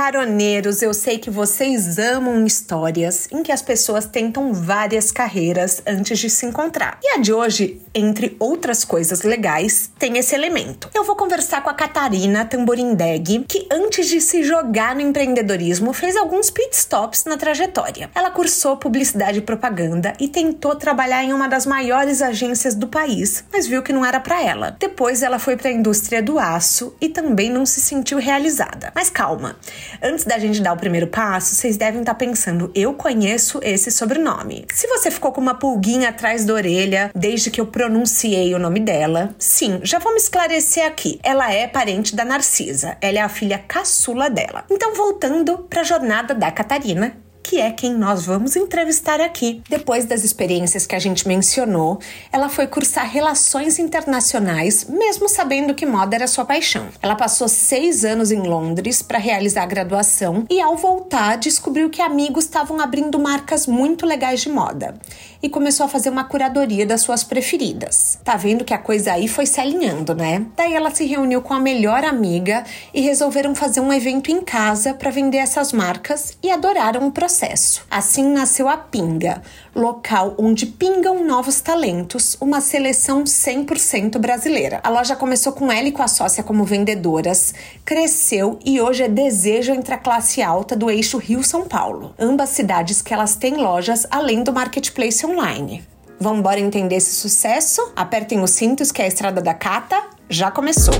Caroneiros, eu sei que vocês amam histórias em que as pessoas tentam várias carreiras antes de se encontrar. E a de hoje, entre outras coisas legais, tem esse elemento. Eu vou conversar com a Catarina Tamborindeg, que antes de se jogar no empreendedorismo, fez alguns pit stops na trajetória. Ela cursou publicidade e propaganda e tentou trabalhar em uma das maiores agências do país, mas viu que não era para ela. Depois ela foi para a indústria do aço e também não se sentiu realizada. Mas calma, Antes da gente dar o primeiro passo, vocês devem estar tá pensando: eu conheço esse sobrenome. Se você ficou com uma pulguinha atrás da orelha desde que eu pronunciei o nome dela, sim, já vamos esclarecer aqui. Ela é parente da Narcisa, ela é a filha caçula dela. Então, voltando para a jornada da Catarina, que é quem nós vamos entrevistar aqui. Depois das experiências que a gente mencionou, ela foi cursar Relações Internacionais, mesmo sabendo que moda era sua paixão. Ela passou seis anos em Londres para realizar a graduação e, ao voltar, descobriu que amigos estavam abrindo marcas muito legais de moda e começou a fazer uma curadoria das suas preferidas. Tá vendo que a coisa aí foi se alinhando, né? Daí ela se reuniu com a melhor amiga e resolveram fazer um evento em casa para vender essas marcas e adoraram o processo. Assim nasceu a Pinga, local onde pingam novos talentos, uma seleção 100% brasileira. A loja começou com ela e com a sócia como vendedoras, cresceu e hoje é desejo entre a classe alta do eixo Rio-São Paulo. Ambas cidades que elas têm lojas além do marketplace online. Vamos embora entender esse sucesso? Apertem os cintos que a estrada da Cata já começou.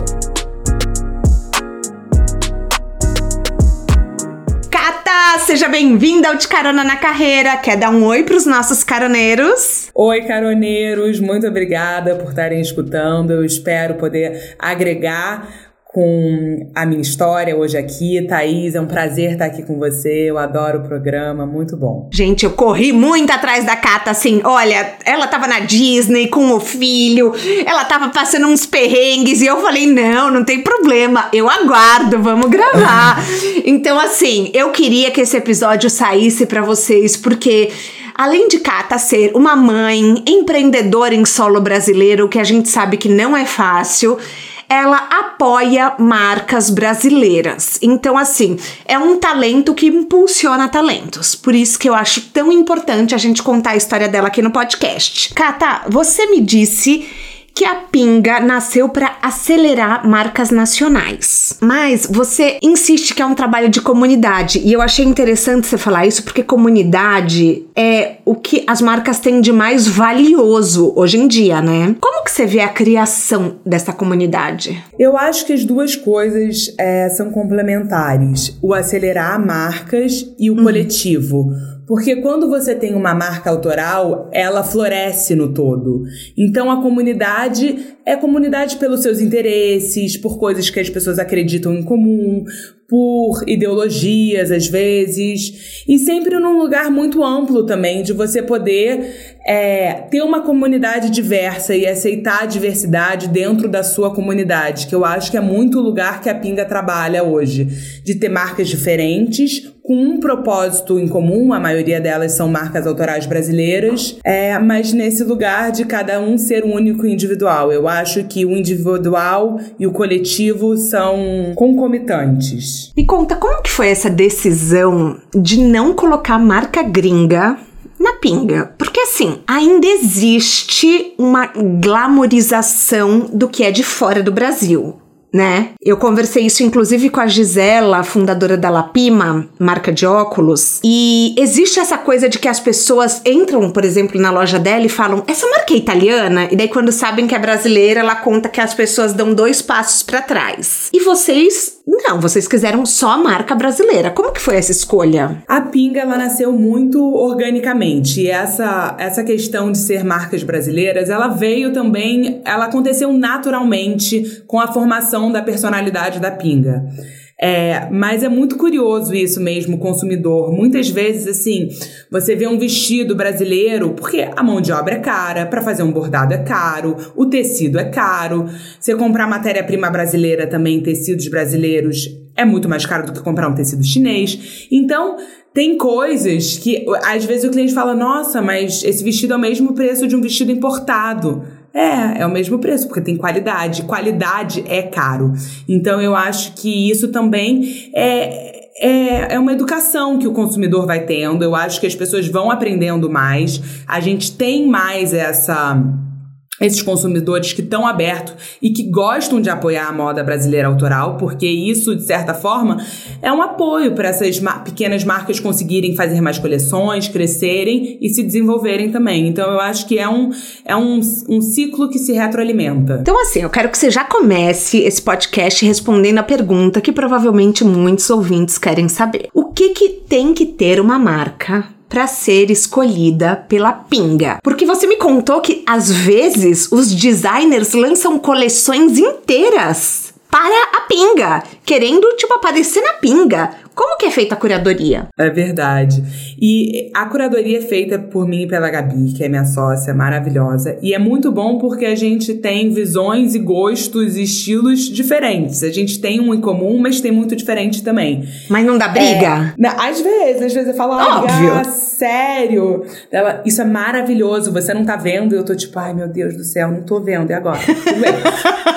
Cata, seja bem-vinda ao De Carona na Carreira. Quer dar um oi para os nossos caroneiros? Oi, caroneiros, muito obrigada por estarem escutando. Eu espero poder agregar com a minha história hoje aqui. Thaís, é um prazer estar aqui com você. Eu adoro o programa, muito bom. Gente, eu corri muito atrás da Cata, assim. Olha, ela tava na Disney com o filho, ela tava passando uns perrengues e eu falei: não, não tem problema, eu aguardo, vamos gravar. então, assim, eu queria que esse episódio saísse para vocês, porque. Além de Cata ser uma mãe empreendedora em solo brasileiro, que a gente sabe que não é fácil, ela apoia marcas brasileiras. Então, assim, é um talento que impulsiona talentos. Por isso que eu acho tão importante a gente contar a história dela aqui no podcast. Cata, você me disse que a Pinga nasceu para acelerar marcas nacionais. Mas você insiste que é um trabalho de comunidade e eu achei interessante você falar isso porque comunidade é o que as marcas têm de mais valioso hoje em dia, né? Como que você vê a criação dessa comunidade? Eu acho que as duas coisas é, são complementares: o acelerar marcas e o uhum. coletivo. Porque quando você tem uma marca autoral, ela floresce no todo. Então a comunidade é comunidade pelos seus interesses, por coisas que as pessoas acreditam em comum, por ideologias às vezes, e sempre num lugar muito amplo também, de você poder é, ter uma comunidade diversa e aceitar a diversidade dentro da sua comunidade, que eu acho que é muito o lugar que a Pinga trabalha hoje, de ter marcas diferentes, com um propósito em comum, a maioria delas são marcas autorais brasileiras, é, mas nesse lugar de cada um ser único e individual. Eu acho que o individual e o coletivo são concomitantes. Me conta, como que foi essa decisão de não colocar marca gringa na pinga. Porque assim, ainda existe uma glamorização do que é de fora do Brasil né? Eu conversei isso inclusive com a Gisela, fundadora da Lapima, marca de óculos, e existe essa coisa de que as pessoas entram, por exemplo, na loja dela e falam: "Essa marca é italiana?" E daí quando sabem que é brasileira, ela conta que as pessoas dão dois passos para trás. E vocês não, vocês quiseram só a marca brasileira. Como que foi essa escolha? A Pinga ela nasceu muito organicamente. E essa essa questão de ser marcas brasileiras, ela veio também, ela aconteceu naturalmente com a formação da personalidade da Pinga. É, mas é muito curioso isso mesmo, consumidor. Muitas vezes, assim, você vê um vestido brasileiro, porque a mão de obra é cara, para fazer um bordado é caro, o tecido é caro. Você comprar matéria-prima brasileira também, tecidos brasileiros, é muito mais caro do que comprar um tecido chinês. Então, tem coisas que às vezes o cliente fala: nossa, mas esse vestido é o mesmo preço de um vestido importado. É, é o mesmo preço, porque tem qualidade. Qualidade é caro. Então eu acho que isso também é, é, é uma educação que o consumidor vai tendo. Eu acho que as pessoas vão aprendendo mais. A gente tem mais essa esses consumidores que estão abertos e que gostam de apoiar a moda brasileira autoral, porque isso, de certa forma, é um apoio para essas pequenas marcas conseguirem fazer mais coleções, crescerem e se desenvolverem também. Então, eu acho que é um, é um, um ciclo que se retroalimenta. Então, assim, eu quero que você já comece esse podcast respondendo a pergunta que provavelmente muitos ouvintes querem saber. O que, que tem que ter uma marca para ser escolhida pela Pinga. Porque você me contou que às vezes os designers lançam coleções inteiras para a Pinga, querendo tipo aparecer na Pinga. Como que é feita a curadoria? É verdade. E a curadoria é feita por mim e pela Gabi, que é minha sócia maravilhosa. E é muito bom porque a gente tem visões e gostos e estilos diferentes. A gente tem um em comum, mas tem muito diferente também. Mas não dá briga? É, às vezes, às vezes eu falo, Óbvio. ah, sério? Ela, isso é maravilhoso, você não tá vendo? E eu tô tipo, ai meu Deus do céu, não tô vendo, e agora?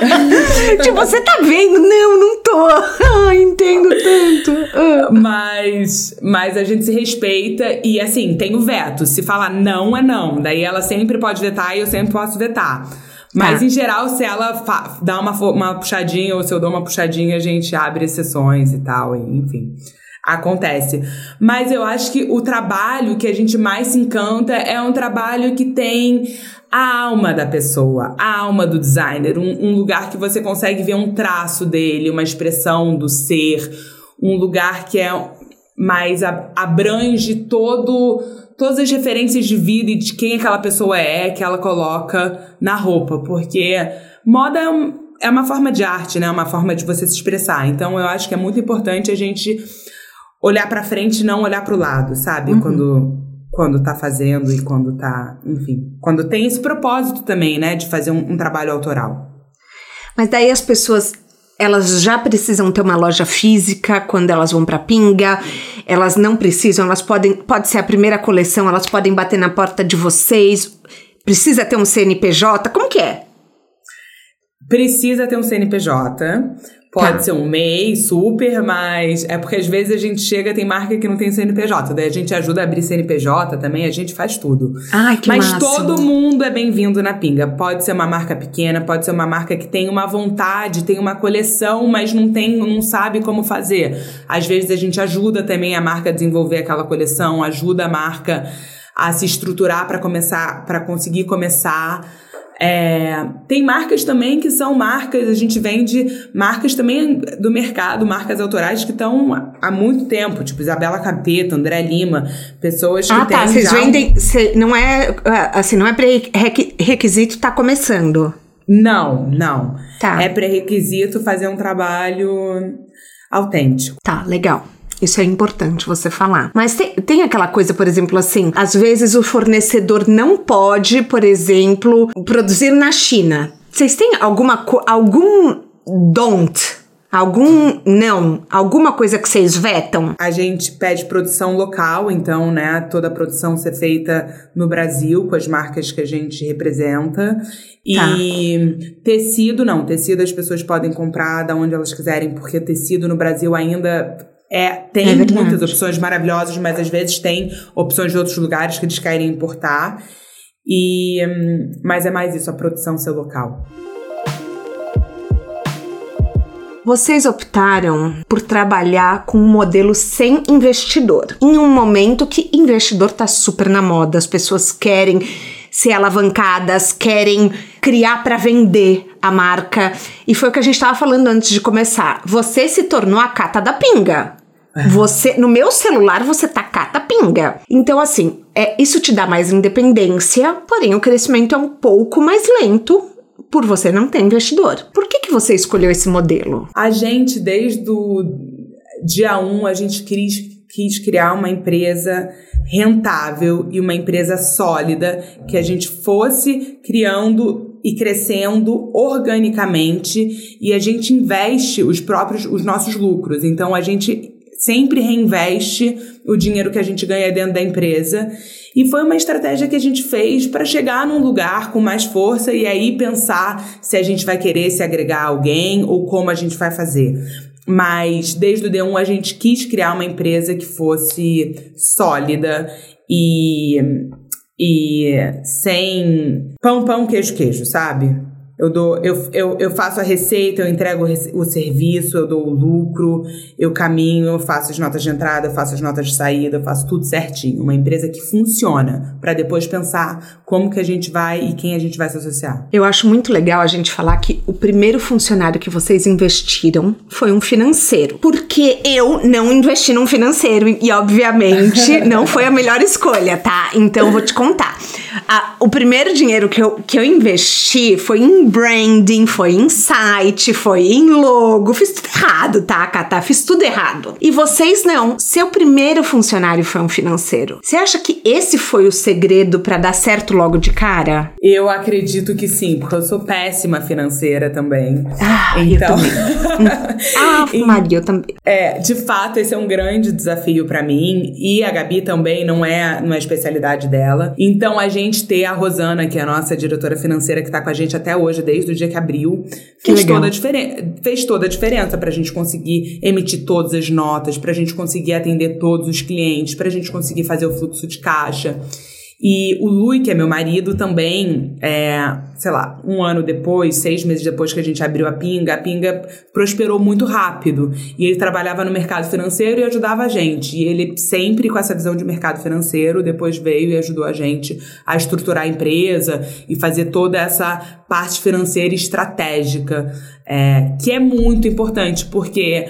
tipo, você tá vendo? Não, não tô. Entendo tanto. mas, mas a gente se respeita e assim, tem o veto. Se falar não, é não. Daí ela sempre pode vetar e eu sempre posso vetar. Mas tá. em geral, se ela dá uma, uma puxadinha ou se eu dou uma puxadinha, a gente abre exceções e tal, enfim acontece. Mas eu acho que o trabalho que a gente mais se encanta é um trabalho que tem a alma da pessoa, a alma do designer, um, um lugar que você consegue ver um traço dele, uma expressão do ser, um lugar que é mais abrange todo todas as referências de vida e de quem aquela pessoa é que ela coloca na roupa, porque moda é, é uma forma de arte, né? É uma forma de você se expressar. Então eu acho que é muito importante a gente olhar para frente e não olhar para o lado, sabe? Uhum. Quando quando tá fazendo e quando tá, enfim, quando tem esse propósito também, né, de fazer um, um trabalho autoral. Mas daí as pessoas elas já precisam ter uma loja física quando elas vão para Pinga. Elas não precisam, elas podem, pode ser a primeira coleção, elas podem bater na porta de vocês. Precisa ter um CNPJ? Como que é? Precisa ter um CNPJ. Pode tá. ser um MEI, super, mas é porque às vezes a gente chega, tem marca que não tem CNPJ, daí a gente ajuda a abrir CNPJ também, a gente faz tudo. Ai, que Mas máximo. todo mundo é bem-vindo na Pinga. Pode ser uma marca pequena, pode ser uma marca que tem uma vontade, tem uma coleção, mas não tem, não sabe como fazer. Às vezes a gente ajuda também a marca a desenvolver aquela coleção, ajuda a marca a se estruturar para começar, para conseguir começar é, tem marcas também que são marcas, a gente vende marcas também do mercado, marcas autorais que estão há muito tempo, tipo Isabela Capeta, André Lima, pessoas que ah, têm. Ah, tá, vocês vendem. Cê, não é assim, não é pré-requisito, tá começando. Não, não. Tá. É pré-requisito fazer um trabalho autêntico. Tá, legal. Isso é importante você falar. Mas tem, tem aquela coisa, por exemplo, assim, às vezes o fornecedor não pode, por exemplo, produzir na China. Vocês têm alguma algum don't Algum não? Alguma coisa que vocês vetam? A gente pede produção local, então, né? Toda a produção ser feita no Brasil, com as marcas que a gente representa. E tá. tecido, não. Tecido as pessoas podem comprar da onde elas quiserem, porque tecido no Brasil ainda é, tem é muitas opções maravilhosas, mas às vezes tem opções de outros lugares que eles querem importar. E, hum, mas é mais isso, a produção ser local. Vocês optaram por trabalhar com um modelo sem investidor, em um momento que investidor está super na moda, as pessoas querem ser alavancadas, querem criar para vender a marca. E foi o que a gente estava falando antes de começar. Você se tornou a cata da pinga. Você, no meu celular, você tá cata pinga. Então, assim, é, isso te dá mais independência, porém o crescimento é um pouco mais lento por você não ter investidor. Por que, que você escolheu esse modelo? A gente, desde o dia 1, um, a gente quis, quis criar uma empresa rentável e uma empresa sólida, que a gente fosse criando e crescendo organicamente e a gente investe os próprios os nossos lucros. Então a gente sempre reinveste o dinheiro que a gente ganha dentro da empresa. E foi uma estratégia que a gente fez para chegar num lugar com mais força e aí pensar se a gente vai querer se agregar a alguém ou como a gente vai fazer. Mas desde o D1 a gente quis criar uma empresa que fosse sólida e, e sem pão, pão, queijo, queijo, sabe? Eu, dou, eu, eu, eu faço a receita, eu entrego o serviço, eu dou o lucro, eu caminho, eu faço as notas de entrada, eu faço as notas de saída, eu faço tudo certinho. Uma empresa que funciona para depois pensar como que a gente vai e quem a gente vai se associar. Eu acho muito legal a gente falar que o primeiro funcionário que vocês investiram foi um financeiro. Porque eu não investi num financeiro e, obviamente, não foi a melhor escolha, tá? Então, vou te contar. Ah, o primeiro dinheiro que eu, que eu investi foi em branding, foi em site, foi em logo. Fiz tudo errado, tá, Cata? Fiz tudo errado. E vocês não. Seu primeiro funcionário foi um financeiro. Você acha que esse foi o segredo para dar certo logo de cara? Eu acredito que sim, porque eu sou péssima financeira também. Ah, então. Eu também. ah, Maria, eu também. É, de fato, esse é um grande desafio para mim. E a Gabi também não é, não é especialidade dela. Então, a gente ter a Rosana, que é a nossa diretora financeira, que tá com a gente até hoje desde o dia que abriu, fez, toda a, diferen fez toda a diferença para a gente conseguir emitir todas as notas, para a gente conseguir atender todos os clientes, para a gente conseguir fazer o fluxo de caixa. E o Lui, que é meu marido, também, é, sei lá, um ano depois, seis meses depois que a gente abriu a Pinga, a Pinga prosperou muito rápido. E ele trabalhava no mercado financeiro e ajudava a gente. E ele sempre com essa visão de mercado financeiro, depois veio e ajudou a gente a estruturar a empresa e fazer toda essa parte financeira estratégica, é, que é muito importante, porque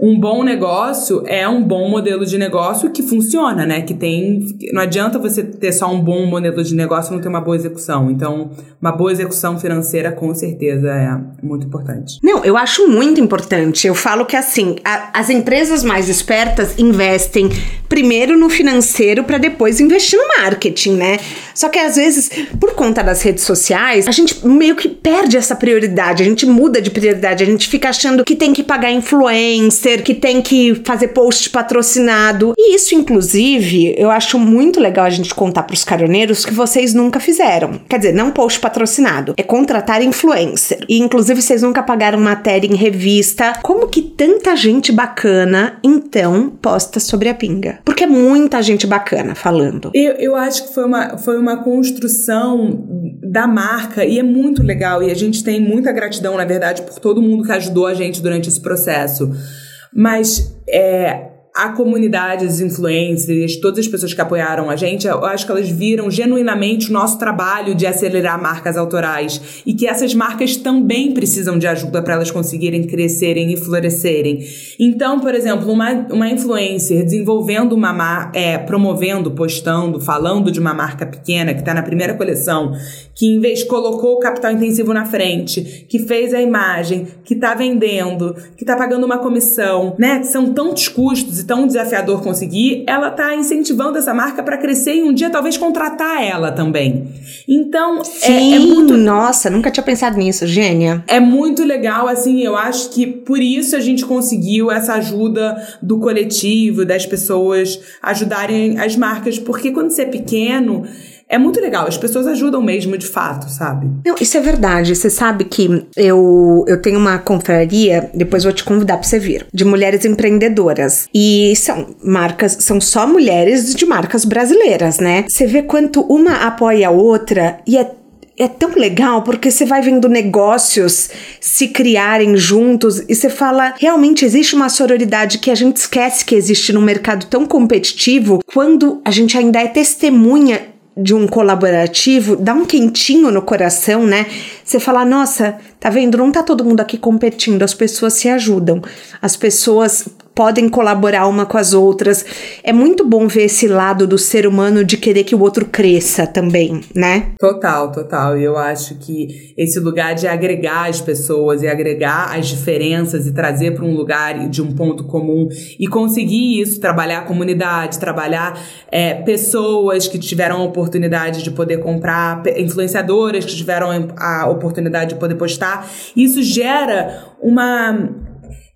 um bom negócio é um bom modelo de negócio que funciona, né? Que tem. Não adianta você ter só um bom modelo de negócio e não ter uma boa execução. Então, uma boa execução financeira, com certeza, é muito importante. Não, eu acho muito importante. Eu falo que assim, a, as empresas mais espertas investem primeiro no financeiro para depois investir no marketing, né? Só que às vezes, por conta das redes sociais, a gente meio que perde essa prioridade, a gente muda de prioridade, a gente fica achando que tem que pagar influência influencer que tem que fazer post patrocinado. E isso, inclusive, eu acho muito legal a gente contar para os caroneiros que vocês nunca fizeram. Quer dizer, não post patrocinado, é contratar influencer. E inclusive vocês nunca pagaram matéria em revista. Como que tanta gente bacana então posta sobre a pinga? Porque é muita gente bacana falando. Eu, eu acho que foi uma, foi uma construção da marca e é muito legal. E a gente tem muita gratidão, na verdade, por todo mundo que ajudou a gente durante esse processo. Mas é, a comunidade, os influencers, todas as pessoas que apoiaram a gente, eu acho que elas viram genuinamente o nosso trabalho de acelerar marcas autorais e que essas marcas também precisam de ajuda para elas conseguirem crescerem e florescerem. Então, por exemplo, uma, uma influencer desenvolvendo uma marca, é, promovendo, postando, falando de uma marca pequena que está na primeira coleção, que em vez colocou o capital intensivo na frente, que fez a imagem, que está vendendo, que está pagando uma comissão, né? São tantos custos tão desafiador conseguir, ela está incentivando essa marca para crescer e um dia talvez contratar ela também. Então, Sim, é, é muito. Nossa, nunca tinha pensado nisso, gênia. É muito legal, assim, eu acho que por isso a gente conseguiu essa ajuda do coletivo, das pessoas ajudarem as marcas, porque quando você é pequeno é muito legal. As pessoas ajudam mesmo de fato, sabe? Não, isso é verdade. Você sabe que eu, eu tenho uma confraria, depois vou te convidar pra você vir, de mulheres empreendedoras. E são marcas, são só mulheres de marcas brasileiras, né? Você vê quanto uma apoia a outra e é é tão legal porque você vai vendo negócios se criarem juntos e você fala, realmente existe uma sororidade que a gente esquece que existe num mercado tão competitivo quando a gente ainda é testemunha de um colaborativo dá um quentinho no coração, né? Você fala, nossa, tá vendo? Não tá todo mundo aqui competindo, as pessoas se ajudam, as pessoas podem colaborar uma com as outras. É muito bom ver esse lado do ser humano de querer que o outro cresça também, né? Total, total. E eu acho que esse lugar de agregar as pessoas e agregar as diferenças e trazer para um lugar de um ponto comum e conseguir isso, trabalhar a comunidade, trabalhar é, pessoas que tiveram a oportunidade de poder comprar, influenciadoras que tiveram a oportunidade de poder postar, isso gera uma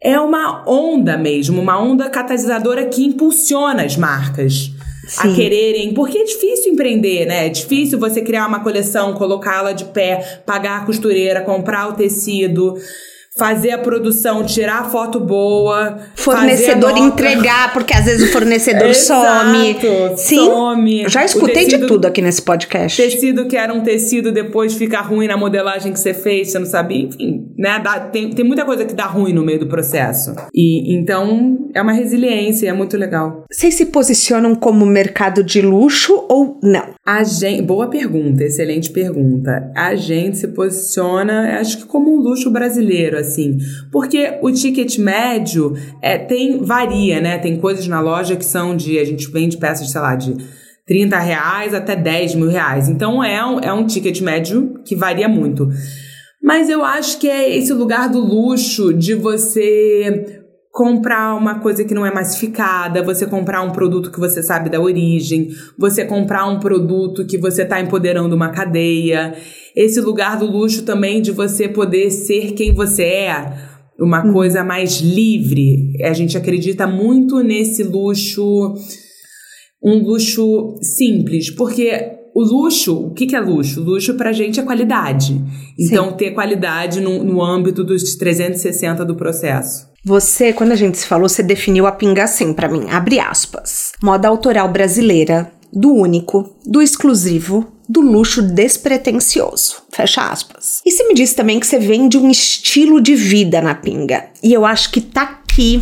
é uma onda mesmo, uma onda catalisadora que impulsiona as marcas. Sim. a quererem, porque é difícil empreender, né? É difícil você criar uma coleção, colocá-la de pé, pagar a costureira, comprar o tecido fazer a produção, tirar a foto boa, fornecedor entregar, porque às vezes o fornecedor Exato, some. Sim. Some. Já escutei tecido, de tudo aqui nesse podcast. Tecido que era um tecido depois fica ruim na modelagem que você fez, você não sabia, enfim, né? Dá, tem, tem muita coisa que dá ruim no meio do processo. E então é uma resiliência, é muito legal. Vocês se posicionam como mercado de luxo ou não? A gente, boa pergunta, excelente pergunta. A gente se posiciona, acho que como um luxo brasileiro assim. Porque o ticket médio é, tem varia, né? Tem coisas na loja que são de. A gente vende peças, sei lá, de 30 reais até 10 mil reais. Então é um, é um ticket médio que varia muito. Mas eu acho que é esse lugar do luxo de você comprar uma coisa que não é massificada, você comprar um produto que você sabe da origem, você comprar um produto que você está empoderando uma cadeia. Esse lugar do luxo também de você poder ser quem você é, uma hum. coisa mais livre. A gente acredita muito nesse luxo, um luxo simples, porque o luxo, o que, que é luxo? Luxo pra gente é qualidade. Então, Sim. ter qualidade no, no âmbito dos 360 do processo. Você, quando a gente se falou, você definiu a pinga assim para mim, abre aspas. Moda autoral brasileira, do único, do exclusivo, do luxo despretensioso. Fecha aspas. E você me disse também que você vende um estilo de vida na pinga. E eu acho que tá aqui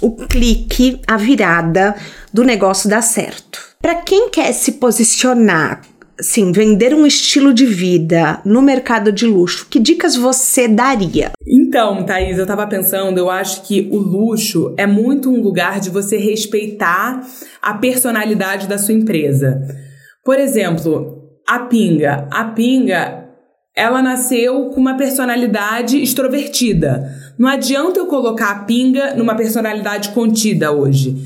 o clique, a virada do negócio dar certo. Para quem quer se posicionar sim, vender um estilo de vida no mercado de luxo, que dicas você daria? Então, Thaís, eu tava pensando, eu acho que o luxo é muito um lugar de você respeitar a personalidade da sua empresa. Por exemplo, a Pinga. A Pinga, ela nasceu com uma personalidade extrovertida. Não adianta eu colocar a Pinga numa personalidade contida hoje.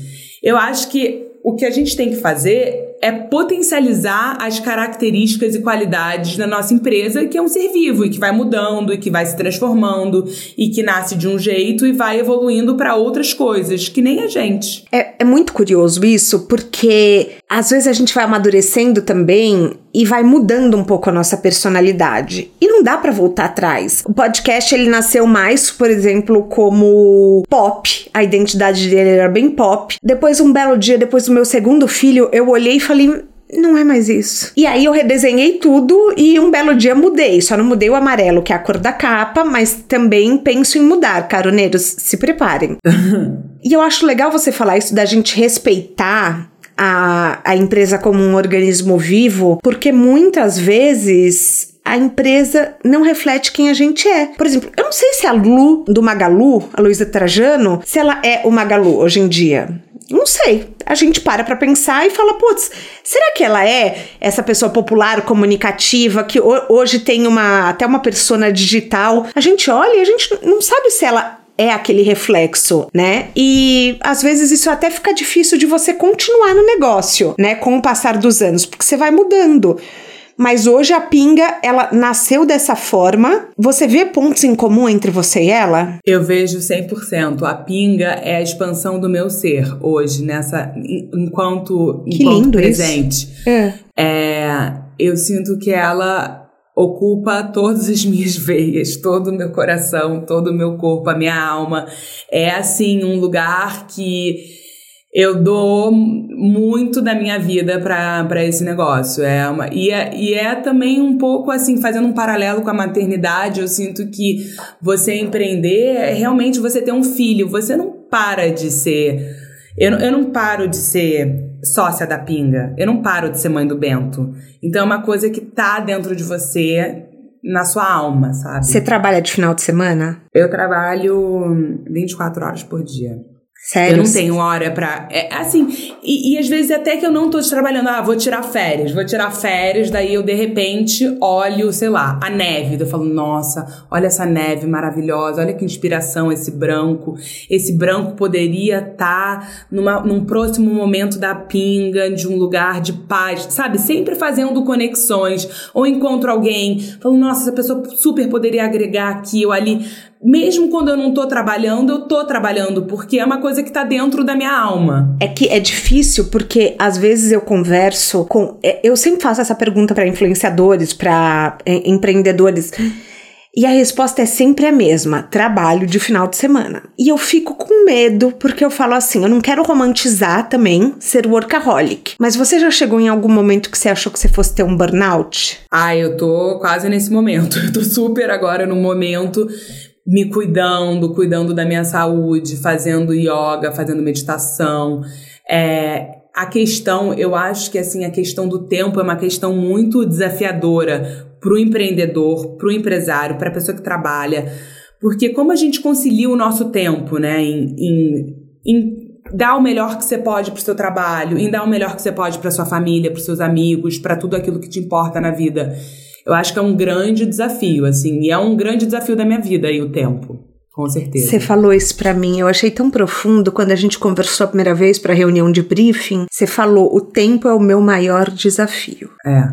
Eu acho que o que a gente tem que fazer é potencializar as características e qualidades da nossa empresa, que é um ser vivo e que vai mudando e que vai se transformando e que nasce de um jeito e vai evoluindo para outras coisas, que nem a gente. É, é muito curioso isso, porque às vezes a gente vai amadurecendo também e vai mudando um pouco a nossa personalidade. E não dá para voltar atrás. O podcast ele nasceu mais, por exemplo, como pop. A identidade dele era bem pop. Depois um belo dia, depois do meu segundo filho, eu olhei e falei, não é mais isso. E aí eu redesenhei tudo e um belo dia mudei. Só não mudei o amarelo, que é a cor da capa, mas também penso em mudar. Caroneiros, se preparem. e eu acho legal você falar isso da gente respeitar a, a empresa como um organismo vivo, porque muitas vezes a empresa não reflete quem a gente é. Por exemplo, eu não sei se a Lu do Magalu, a Luísa Trajano, se ela é o Magalu hoje em dia. Não sei. A gente para pra pensar e fala, putz, será que ela é essa pessoa popular, comunicativa, que hoje tem uma até uma persona digital? A gente olha e a gente não sabe se ela é aquele reflexo, né? E às vezes isso até fica difícil de você continuar no negócio, né? Com o passar dos anos, porque você vai mudando. Mas hoje a pinga, ela nasceu dessa forma. Você vê pontos em comum entre você e ela? Eu vejo 100%. A pinga é a expansão do meu ser hoje, nessa enquanto, que enquanto lindo presente. Isso. É. é. Eu sinto que ela ocupa todas as minhas veias, todo o meu coração, todo o meu corpo, a minha alma. É assim um lugar que eu dou muito da minha vida para esse negócio. É uma, e, é, e é também um pouco assim, fazendo um paralelo com a maternidade, eu sinto que você empreender é realmente você ter um filho, você não para de ser. Eu, eu não paro de ser sócia da pinga. Eu não paro de ser mãe do Bento. Então é uma coisa que tá dentro de você, na sua alma, sabe? Você trabalha de final de semana? Eu trabalho 24 horas por dia. Sério? Eu não tenho hora pra. É, assim, e, e, às vezes até que eu não tô trabalhando, ah, vou tirar férias, vou tirar férias, daí eu de repente olho, sei lá, a neve. Eu falo, nossa, olha essa neve maravilhosa, olha que inspiração esse branco. Esse branco poderia estar tá num próximo momento da pinga, de um lugar de paz, sabe? Sempre fazendo conexões. Ou encontro alguém, falo, nossa, essa pessoa super poderia agregar aqui ou ali mesmo quando eu não tô trabalhando, eu tô trabalhando, porque é uma coisa que tá dentro da minha alma. É que é difícil, porque às vezes eu converso com. É, eu sempre faço essa pergunta para influenciadores, para é, empreendedores. E a resposta é sempre a mesma: trabalho de final de semana. E eu fico com medo, porque eu falo assim: eu não quero romantizar também ser workaholic. Mas você já chegou em algum momento que você achou que você fosse ter um burnout? Ah, eu tô quase nesse momento. Eu tô super agora no momento me cuidando, cuidando da minha saúde, fazendo yoga, fazendo meditação. É, a questão, eu acho que assim, a questão do tempo é uma questão muito desafiadora para o empreendedor, para o empresário, para a pessoa que trabalha. Porque como a gente concilia o nosso tempo, né, em, em, em dar o melhor que você pode para o seu trabalho, em dar o melhor que você pode para sua família, para seus amigos, para tudo aquilo que te importa na vida. Eu acho que é um grande desafio, assim, e é um grande desafio da minha vida aí o tempo. Com certeza. Você falou isso para mim, eu achei tão profundo quando a gente conversou a primeira vez para reunião de briefing. Você falou: "O tempo é o meu maior desafio". É.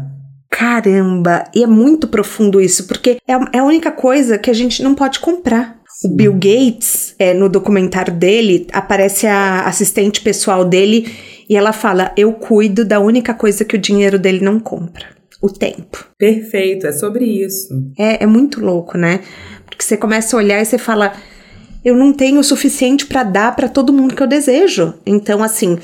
Caramba, e é muito profundo isso, porque é, é a única coisa que a gente não pode comprar. O Bill Gates, é, no documentário dele, aparece a assistente pessoal dele e ela fala: Eu cuido da única coisa que o dinheiro dele não compra o tempo. Perfeito, é sobre isso. É, é muito louco, né? Porque você começa a olhar e você fala, eu não tenho o suficiente para dar para todo mundo que eu desejo. Então, assim,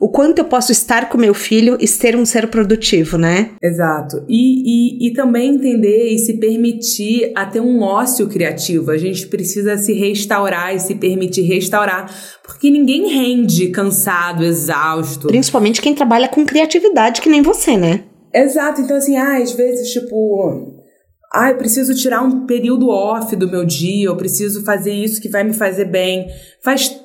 o quanto eu posso estar com meu filho e ser um ser produtivo, né? Exato. E, e, e também entender e se permitir a ter um ócio criativo. A gente precisa se restaurar e se permitir restaurar. Porque ninguém rende cansado, exausto. Principalmente quem trabalha com criatividade, que nem você, né? Exato, então assim, ah, às vezes, tipo, ah, eu preciso tirar um período off do meu dia, eu preciso fazer isso que vai me fazer bem. Faz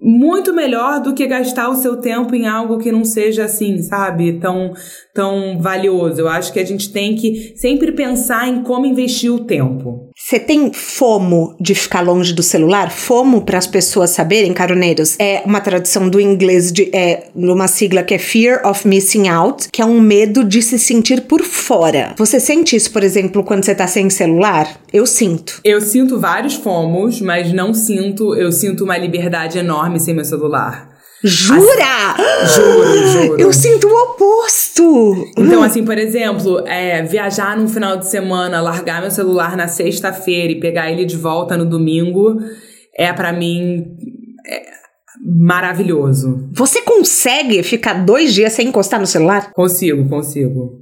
muito melhor do que gastar o seu tempo em algo que não seja assim, sabe? Tão, tão valioso. Eu acho que a gente tem que sempre pensar em como investir o tempo. Você tem fomo de ficar longe do celular? Fomo para as pessoas saberem, caroneiros, é uma tradução do inglês de é numa sigla que é Fear of Missing Out, que é um medo de se sentir por fora. Você sente isso, por exemplo, quando você tá sem celular? Eu sinto. Eu sinto vários fomos, mas não sinto, eu sinto uma liberdade enorme sem meu celular. Jura? Assim, juro, juro. Eu sinto o oposto. Então, assim, por exemplo, é, viajar num final de semana, largar meu celular na sexta-feira e pegar ele de volta no domingo, é para mim é maravilhoso. Você consegue ficar dois dias sem encostar no celular? Consigo, consigo.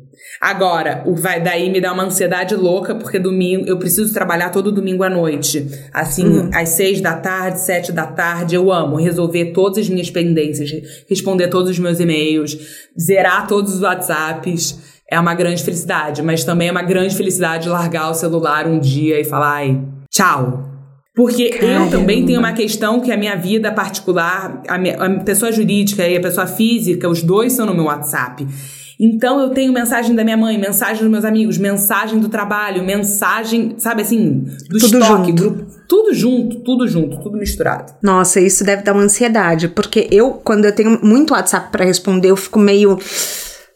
Agora, o vai daí me dá uma ansiedade louca, porque domingo eu preciso trabalhar todo domingo à noite. Assim, uhum. às seis da tarde, sete da tarde, eu amo resolver todas as minhas pendências, responder todos os meus e-mails, zerar todos os WhatsApps. É uma grande felicidade, mas também é uma grande felicidade largar o celular um dia e falar, ai, tchau. Porque Caramba. eu também tenho uma questão que a minha vida particular, a, minha, a pessoa jurídica e a pessoa física, os dois são no meu WhatsApp. Então eu tenho mensagem da minha mãe, mensagem dos meus amigos, mensagem do trabalho, mensagem, sabe assim, do tudo estoque, junto. grupo, tudo junto, tudo junto, tudo misturado. Nossa, isso deve dar uma ansiedade, porque eu, quando eu tenho muito WhatsApp para responder, eu fico meio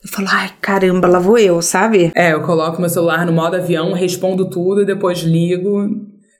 eu falo, ai, caramba, lá vou eu, sabe? É, eu coloco meu celular no modo avião, respondo tudo e depois ligo.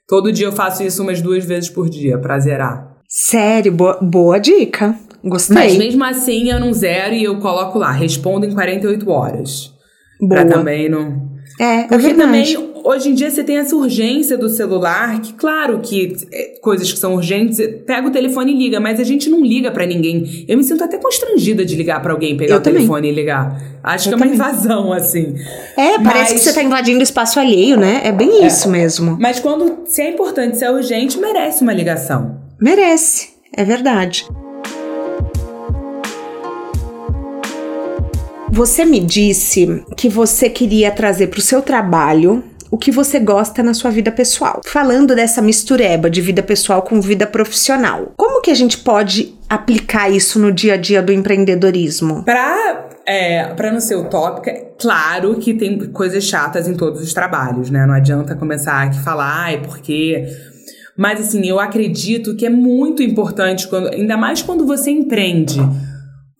Todo dia eu faço isso umas duas vezes por dia, pra zerar. Sério, boa, boa dica. Gostei. Mas mesmo assim eu não zero e eu coloco lá, respondo em 48 horas. Boa. Pra também não. É, é Porque é também, hoje em dia, você tem essa urgência do celular, que, claro que é, coisas que são urgentes, pega o telefone e liga, mas a gente não liga para ninguém. Eu me sinto até constrangida de ligar para alguém, pegar eu o também. telefone e ligar. Acho eu que é uma invasão, assim. É, mas... parece que você tá invadindo espaço alheio, né? É bem é. isso mesmo. Mas quando, se é importante, se é urgente, merece uma ligação. Merece, é verdade. Você me disse que você queria trazer para o seu trabalho o que você gosta na sua vida pessoal. Falando dessa mistureba de vida pessoal com vida profissional. Como que a gente pode aplicar isso no dia a dia do empreendedorismo? Para é, para não ser utópica, é claro que tem coisas chatas em todos os trabalhos, né? Não adianta começar a falar, ai, porque mas assim, eu acredito que é muito importante quando, ainda mais quando você empreende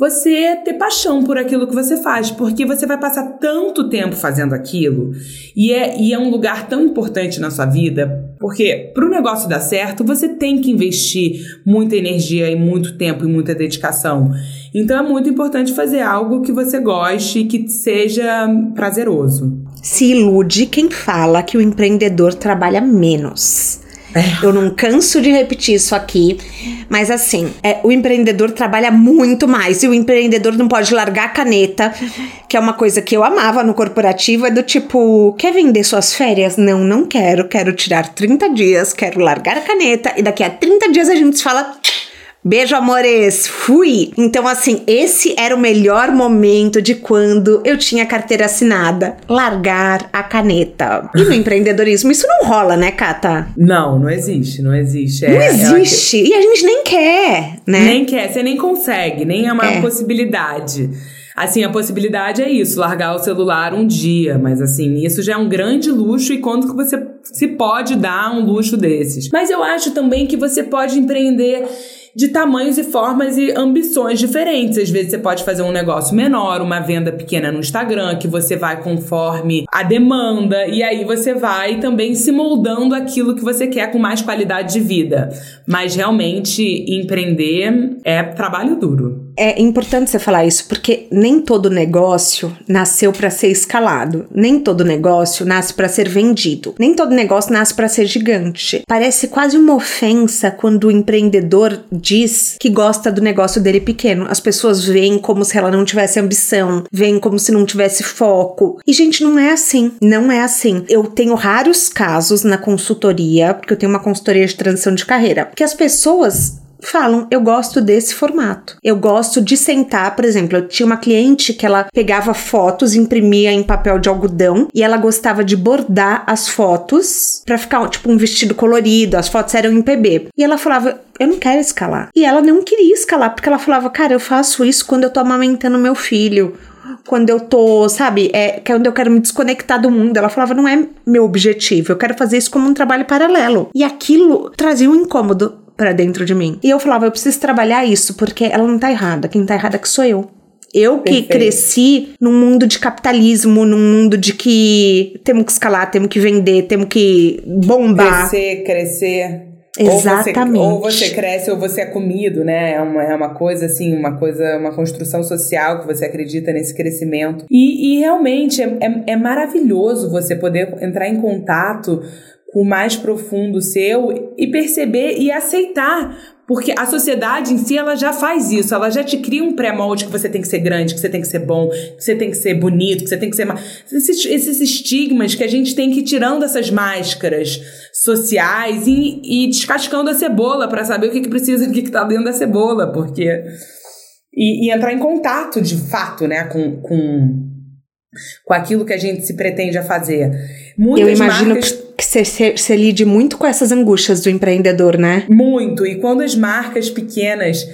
você ter paixão por aquilo que você faz, porque você vai passar tanto tempo fazendo aquilo e é, e é um lugar tão importante na sua vida, porque para o negócio dar certo, você tem que investir muita energia e muito tempo e muita dedicação. Então é muito importante fazer algo que você goste e que seja prazeroso. Se ilude quem fala que o empreendedor trabalha menos. É. Eu não canso de repetir isso aqui, mas assim, é, o empreendedor trabalha muito mais e o empreendedor não pode largar a caneta, que é uma coisa que eu amava no corporativo, é do tipo, quer vender suas férias? Não, não quero, quero tirar 30 dias, quero largar a caneta e daqui a 30 dias a gente fala Beijo, amores! Fui! Então, assim, esse era o melhor momento de quando eu tinha carteira assinada. Largar a caneta. E no empreendedorismo, isso não rola, né, Cata? Não, não existe, não existe. É, não existe. É E a gente nem quer, né? Nem quer, você nem consegue, nem é uma é. possibilidade. Assim, a possibilidade é isso, largar o celular um dia, mas assim, isso já é um grande luxo e quanto que você se pode dar um luxo desses. Mas eu acho também que você pode empreender de tamanhos e formas e ambições diferentes. Às vezes você pode fazer um negócio menor, uma venda pequena no Instagram, que você vai conforme a demanda, e aí você vai também se moldando aquilo que você quer com mais qualidade de vida. Mas realmente empreender é trabalho duro. É importante você falar isso porque nem todo negócio nasceu para ser escalado, nem todo negócio nasce para ser vendido, nem todo negócio nasce para ser gigante. Parece quase uma ofensa quando o empreendedor diz que gosta do negócio dele pequeno. As pessoas veem como se ela não tivesse ambição, veem como se não tivesse foco. E gente, não é assim. Não é assim. Eu tenho raros casos na consultoria, porque eu tenho uma consultoria de transição de carreira, que as pessoas falam, eu gosto desse formato. Eu gosto de sentar, por exemplo, eu tinha uma cliente que ela pegava fotos, imprimia em papel de algodão e ela gostava de bordar as fotos para ficar tipo um vestido colorido, as fotos eram em PB. E ela falava, eu não quero escalar. E ela não queria escalar, porque ela falava, cara, eu faço isso quando eu tô amamentando meu filho, quando eu tô, sabe, é quando eu quero me desconectar do mundo. Ela falava, não é meu objetivo, eu quero fazer isso como um trabalho paralelo. E aquilo trazia um incômodo para dentro de mim. E eu falava, eu preciso trabalhar isso, porque ela não tá errada, quem tá errada é que sou eu. Eu que Perfeito. cresci num mundo de capitalismo, num mundo de que temos que escalar, temos que vender, temos que bombar. Crescer, crescer. Exatamente. Ou você, ou você, cresce ou você é comido, né? É uma, é uma coisa assim, uma coisa, uma construção social que você acredita nesse crescimento. E, e realmente é, é, é maravilhoso você poder entrar em contato com o mais profundo seu e perceber e aceitar. Porque a sociedade em si, ela já faz isso. Ela já te cria um pré-molde que você tem que ser grande, que você tem que ser bom, que você tem que ser bonito, que você tem que ser... Esses, esses estigmas que a gente tem que ir tirando essas máscaras sociais e, e descascando a cebola para saber o que, que precisa, o que, que tá dentro da cebola. Porque... E, e entrar em contato, de fato, né, com... com com aquilo que a gente se pretende a fazer. Muitas Eu imagino marcas... que você, você lide muito com essas angústias do empreendedor, né? Muito. E quando as marcas pequenas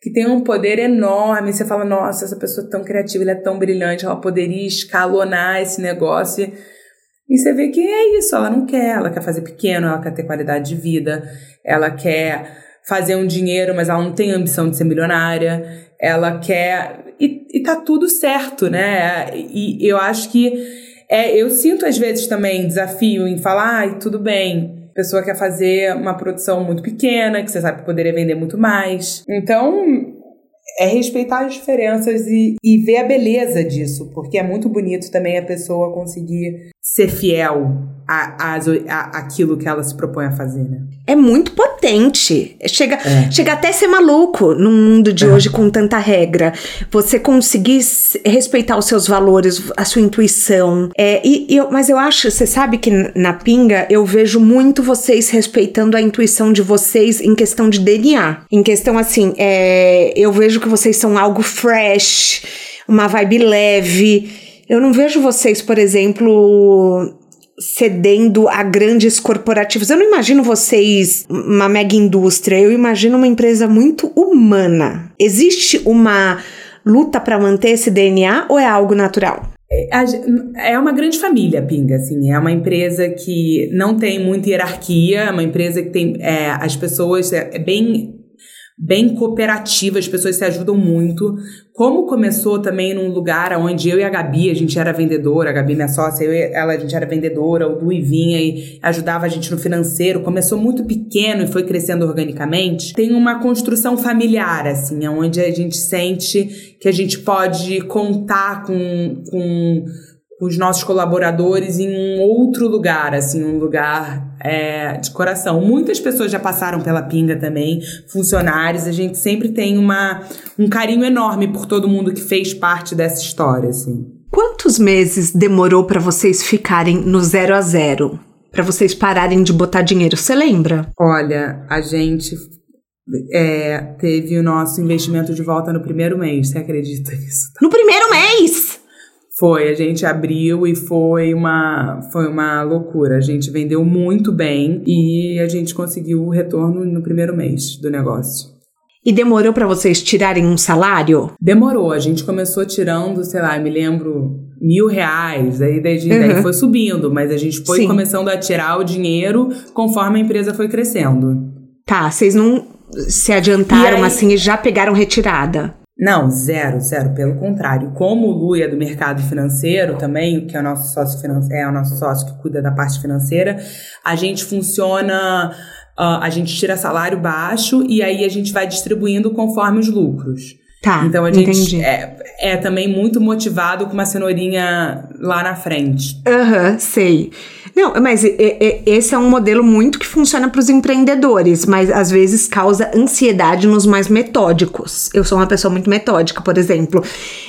que têm um poder enorme, você fala, nossa, essa pessoa é tão criativa, ela é tão brilhante, ela poderia escalonar esse negócio. E você vê que é isso, ela não quer, ela quer fazer pequeno, ela quer ter qualidade de vida, ela quer fazer um dinheiro, mas ela não tem ambição de ser milionária, ela quer e, e tá tudo certo, né? E eu acho que é, eu sinto às vezes também desafio em falar, ai, tudo bem, a pessoa quer fazer uma produção muito pequena, que você sabe que poderia vender muito mais. Então, é respeitar as diferenças e, e ver a beleza disso, porque é muito bonito também a pessoa conseguir ser fiel a, a, a, aquilo que ela se propõe a fazer, né? É muito potente. Chega, é. chega até a ser maluco no mundo de é. hoje com tanta regra. Você conseguir respeitar os seus valores, a sua intuição. É, e, eu, mas eu acho, você sabe que na pinga eu vejo muito vocês respeitando a intuição de vocês em questão de DNA. Em questão assim, é, eu vejo que vocês são algo fresh, uma vibe leve. Eu não vejo vocês, por exemplo, cedendo a grandes corporativos. Eu não imagino vocês uma mega indústria, eu imagino uma empresa muito humana. Existe uma luta para manter esse DNA ou é algo natural? É, é uma grande família, Pinga, assim, é uma empresa que não tem muita hierarquia, é uma empresa que tem, é, as pessoas, é, é bem bem cooperativa, as pessoas se ajudam muito. Como começou também num lugar onde eu e a Gabi, a gente era vendedora, a Gabi, minha sócia, eu e ela, a gente era vendedora, o Dui vinha e ajudava a gente no financeiro. Começou muito pequeno e foi crescendo organicamente. Tem uma construção familiar, assim, onde a gente sente que a gente pode contar com, com com os nossos colaboradores em um outro lugar, assim, um lugar é, de coração. Muitas pessoas já passaram pela Pinga também, funcionários. A gente sempre tem uma, um carinho enorme por todo mundo que fez parte dessa história, assim. Quantos meses demorou para vocês ficarem no zero a zero? Para vocês pararem de botar dinheiro? Você lembra? Olha, a gente é, teve o nosso investimento de volta no primeiro mês. Você acredita nisso? No primeiro mês? Foi, a gente abriu e foi uma, foi uma loucura. A gente vendeu muito bem e a gente conseguiu o retorno no primeiro mês do negócio. E demorou para vocês tirarem um salário? Demorou. A gente começou tirando, sei lá, me lembro, mil reais. Aí daí, uhum. daí foi subindo, mas a gente foi Sim. começando a tirar o dinheiro conforme a empresa foi crescendo. Tá, vocês não se adiantaram aí, assim e já pegaram retirada? Não, zero, zero. Pelo contrário. Como o Lu é do mercado financeiro também, que é o nosso sócio é o nosso sócio que cuida da parte financeira, a gente funciona. Uh, a gente tira salário baixo e aí a gente vai distribuindo conforme os lucros. Tá. Então a gente é, é, também muito motivado com uma cenourinha lá na frente. Aham, uhum, sei. Não, mas e, e, esse é um modelo muito que funciona para os empreendedores, mas às vezes causa ansiedade nos mais metódicos. Eu sou uma pessoa muito metódica, por exemplo.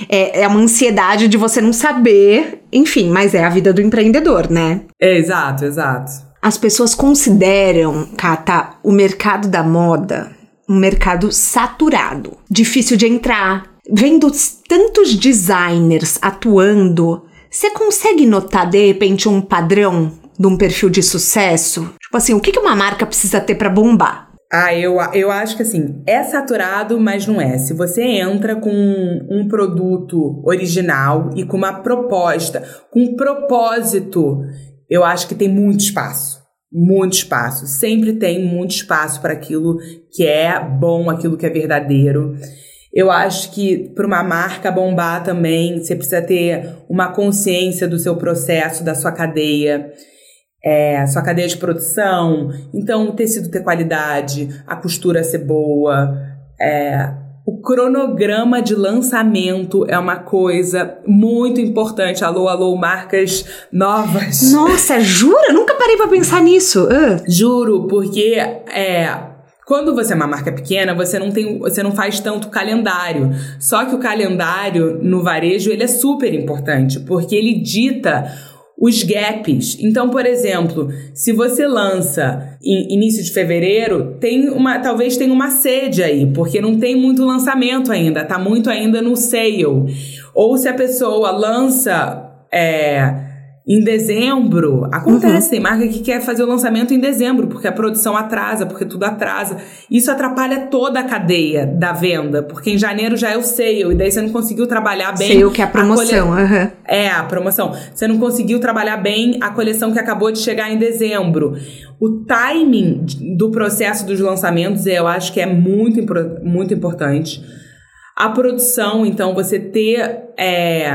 É, é uma ansiedade de você não saber, enfim, mas é a vida do empreendedor, né? É, exato, exato. As pessoas consideram, Kata, o mercado da moda um mercado saturado, difícil de entrar. Vendo tantos designers atuando, você consegue notar de repente um padrão de um perfil de sucesso? Tipo assim, o que uma marca precisa ter para bombar? Ah, eu, eu acho que assim, é saturado, mas não é. Se você entra com um produto original e com uma proposta, com um propósito, eu acho que tem muito espaço. Muito espaço. Sempre tem muito espaço para aquilo que é bom, aquilo que é verdadeiro. Eu acho que para uma marca bombar também, você precisa ter uma consciência do seu processo, da sua cadeia, é, sua cadeia de produção. Então, o tecido ter qualidade, a costura ser boa, é, o cronograma de lançamento é uma coisa muito importante. Alô, alô, marcas novas. Nossa, jura? Nunca parei para pensar nisso. Uh. Juro, porque é quando você é uma marca pequena, você não tem, você não faz tanto calendário. Só que o calendário no varejo ele é super importante, porque ele dita os gaps. Então, por exemplo, se você lança em início de fevereiro, tem uma, talvez tenha uma sede aí, porque não tem muito lançamento ainda, tá muito ainda no sale. Ou se a pessoa lança é, em dezembro, acontece, uhum. tem marca que quer fazer o lançamento em dezembro, porque a produção atrasa, porque tudo atrasa. Isso atrapalha toda a cadeia da venda, porque em janeiro já é o sale, e daí você não conseguiu trabalhar bem. Sale que é a promoção, a uhum. É, a promoção. Você não conseguiu trabalhar bem a coleção que acabou de chegar em dezembro. O timing do processo dos lançamentos, eu acho que é muito, muito importante. A produção, então, você ter é,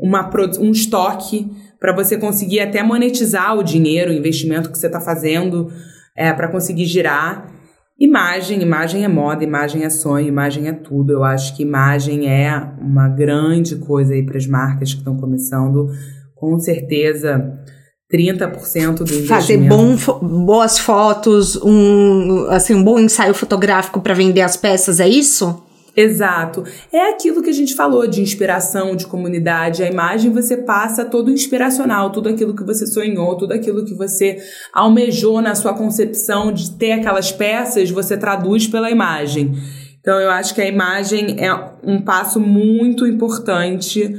uma, um estoque para você conseguir até monetizar o dinheiro, o investimento que você está fazendo, é, para conseguir girar. Imagem, imagem é moda, imagem é sonho, imagem é tudo. Eu acho que imagem é uma grande coisa aí para as marcas que estão começando. Com certeza, 30% do investimento. Fazer bom, boas fotos, um, assim, um bom ensaio fotográfico para vender as peças, é isso? Exato. É aquilo que a gente falou de inspiração, de comunidade. A imagem você passa todo inspiracional, tudo aquilo que você sonhou, tudo aquilo que você almejou na sua concepção de ter aquelas peças, você traduz pela imagem. Então eu acho que a imagem é um passo muito importante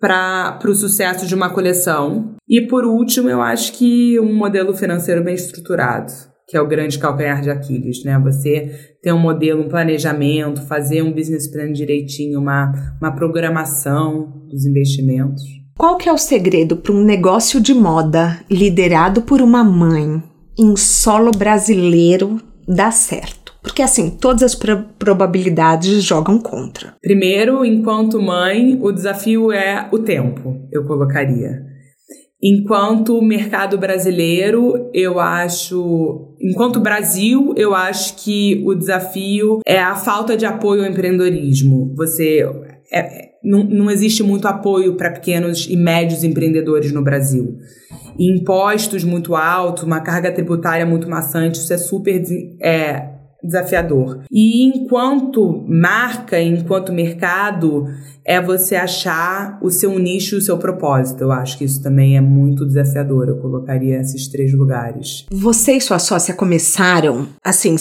para o sucesso de uma coleção. E por último, eu acho que um modelo financeiro bem estruturado, que é o grande calcanhar de Aquiles, né? Você ter um modelo, um planejamento, fazer um business plan direitinho, uma, uma programação dos investimentos. Qual que é o segredo para um negócio de moda liderado por uma mãe em solo brasileiro dar certo? Porque assim, todas as pro probabilidades jogam contra. Primeiro, enquanto mãe, o desafio é o tempo, eu colocaria. Enquanto mercado brasileiro, eu acho. Enquanto Brasil, eu acho que o desafio é a falta de apoio ao empreendedorismo. Você. É, não, não existe muito apoio para pequenos e médios empreendedores no Brasil. impostos muito altos, uma carga tributária muito maçante, isso é super é, desafiador. E enquanto marca, enquanto mercado, é você achar o seu nicho, o seu propósito. Eu acho que isso também é muito desafiador. Eu colocaria esses três lugares. Você e sua sócia começaram, assim,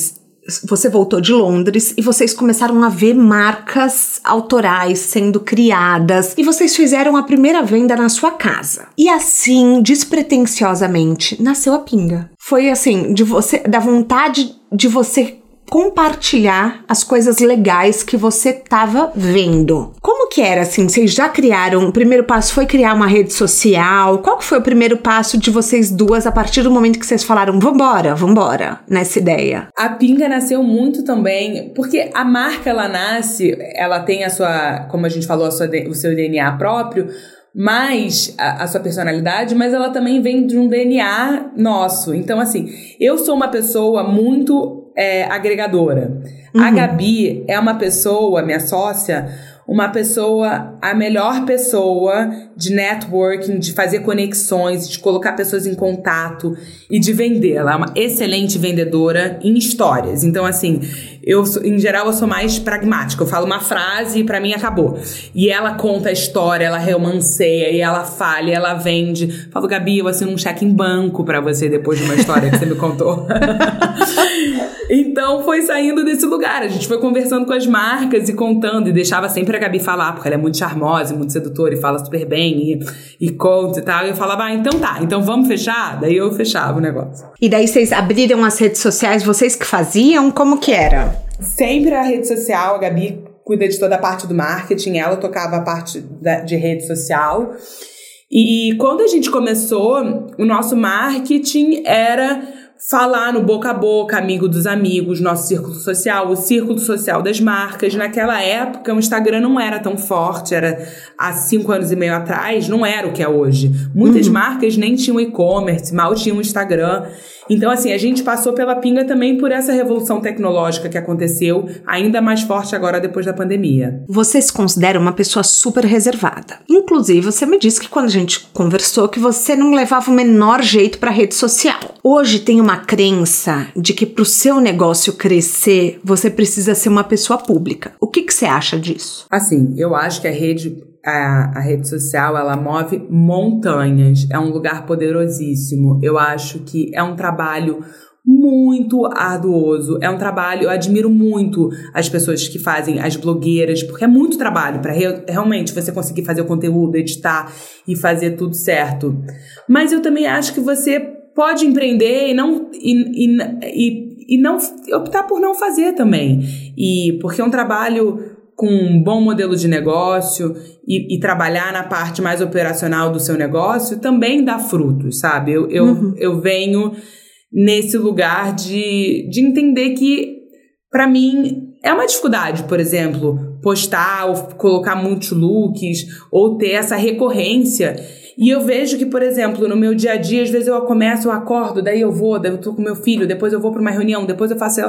você voltou de Londres e vocês começaram a ver marcas autorais sendo criadas e vocês fizeram a primeira venda na sua casa. E assim, despretensiosamente, nasceu a pinga. Foi assim, de você, da vontade de você compartilhar as coisas legais que você estava vendo. Como que era assim? Vocês já criaram? O primeiro passo foi criar uma rede social? Qual foi o primeiro passo de vocês duas a partir do momento que vocês falaram, vambora, vambora, nessa ideia? A Pinga nasceu muito também, porque a marca ela nasce, ela tem a sua, como a gente falou, a sua, o seu DNA próprio, mas a, a, sua personalidade, mas ela também vem de um DNA nosso. Então, assim, eu sou uma pessoa muito é, agregadora. Uhum. A Gabi é uma pessoa, minha sócia, uma pessoa, a melhor pessoa de networking, de fazer conexões, de colocar pessoas em contato e de vender. Ela é uma excelente vendedora em histórias. Então, assim, eu, em geral, eu sou mais pragmática. Eu falo uma frase e para mim acabou. E ela conta a história, ela romanceia, e ela fala, e ela vende. Falo, Gabi, eu assino um cheque em banco para você depois de uma história que você me contou. então, foi saindo desse lugar. A gente foi conversando com as marcas e contando, e deixava sempre a Gabi falar, porque ela é muito charmosa, muito sedutora e fala super bem e, e conta e tal. E eu falava, ah, então tá, então vamos fechar? Daí eu fechava o negócio. E daí vocês abriram as redes sociais, vocês que faziam? Como que era? Sempre a rede social, a Gabi cuida de toda a parte do marketing, ela tocava a parte da, de rede social. E quando a gente começou, o nosso marketing era falar no boca a boca, amigo dos amigos, nosso círculo social, o círculo social das marcas. Naquela época, o Instagram não era tão forte, era há cinco anos e meio atrás, não era o que é hoje. Muitas uhum. marcas nem tinham e-commerce, mal tinham Instagram. Então, assim, a gente passou pela pinga também por essa revolução tecnológica que aconteceu, ainda mais forte agora depois da pandemia. Você se considera uma pessoa super reservada. Inclusive, você me disse que quando a gente conversou que você não levava o menor jeito para rede social. Hoje tem uma crença de que para o seu negócio crescer, você precisa ser uma pessoa pública. O que, que você acha disso? Assim, eu acho que a rede a, a, rede social ela move montanhas, é um lugar poderosíssimo. Eu acho que é um trabalho muito arduoso, é um trabalho, eu admiro muito as pessoas que fazem, as blogueiras, porque é muito trabalho para re, realmente você conseguir fazer o conteúdo, editar e fazer tudo certo. Mas eu também acho que você pode empreender e não e, e, e, e não optar por não fazer também. E porque é um trabalho com um bom modelo de negócio e, e, trabalhar na parte mais operacional do seu negócio também dá frutos, sabe? Eu, eu, uhum. eu venho nesse lugar de, de entender que, para mim, é uma dificuldade, por exemplo, postar ou colocar muitos looks ou ter essa recorrência. E eu vejo que, por exemplo, no meu dia a dia, às vezes eu começo, eu acordo, daí eu vou, daí eu tô com meu filho, depois eu vou para uma reunião, depois eu faço